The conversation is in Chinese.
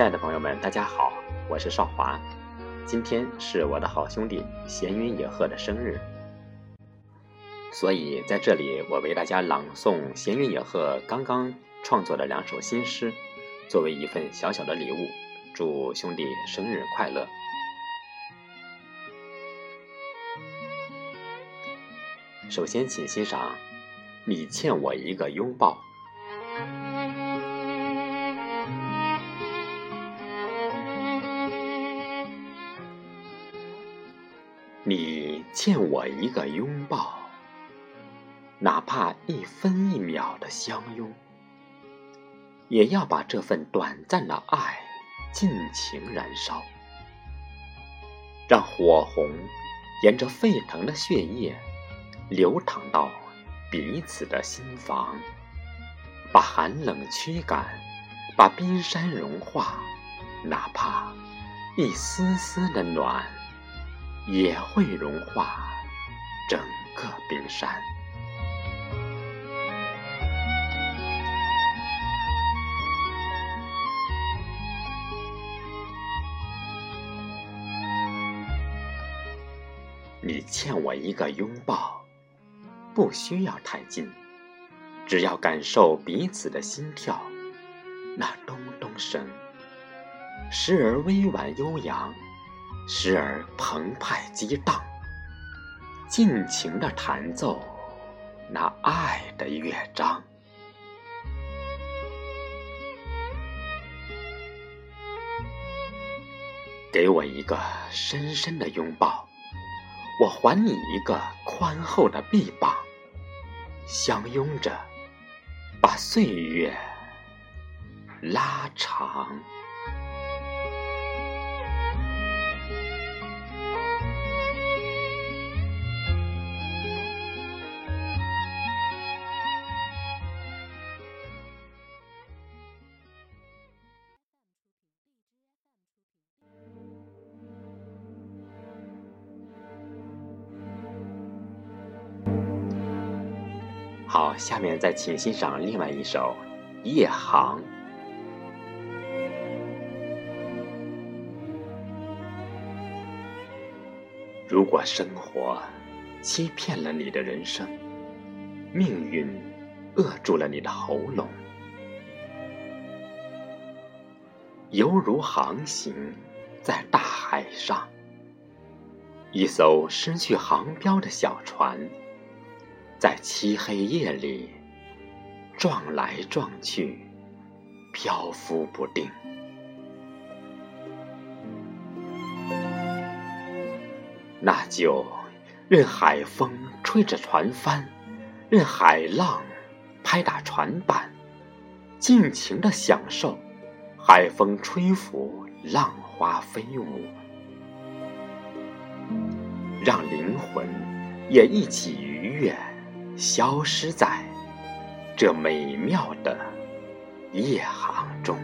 亲爱的朋友们，大家好，我是少华。今天是我的好兄弟闲云野鹤的生日，所以在这里我为大家朗诵闲云野鹤刚刚创作的两首新诗，作为一份小小的礼物，祝兄弟生日快乐。首先，请欣赏《你欠我一个拥抱》。你欠我一个拥抱，哪怕一分一秒的相拥，也要把这份短暂的爱尽情燃烧，让火红沿着沸腾的血液流淌到彼此的心房，把寒冷驱赶，把冰山融化，哪怕一丝丝的暖。也会融化整个冰山。你欠我一个拥抱，不需要太近，只要感受彼此的心跳，那咚咚声，时而微婉悠扬。时而澎湃激荡，尽情的弹奏那爱的乐章。给我一个深深的拥抱，我还你一个宽厚的臂膀，相拥着，把岁月拉长。好，下面再请欣赏另外一首《夜航》。如果生活欺骗了你的人生，命运扼住了你的喉咙，犹如航行在大海上，一艘失去航标的小船。在漆黑夜里，撞来撞去，漂浮不定。那就任海风吹着船帆，任海浪拍打船板，尽情的享受海风吹拂，浪花飞舞，让灵魂也一起愉悦。消失在这美妙的夜航中。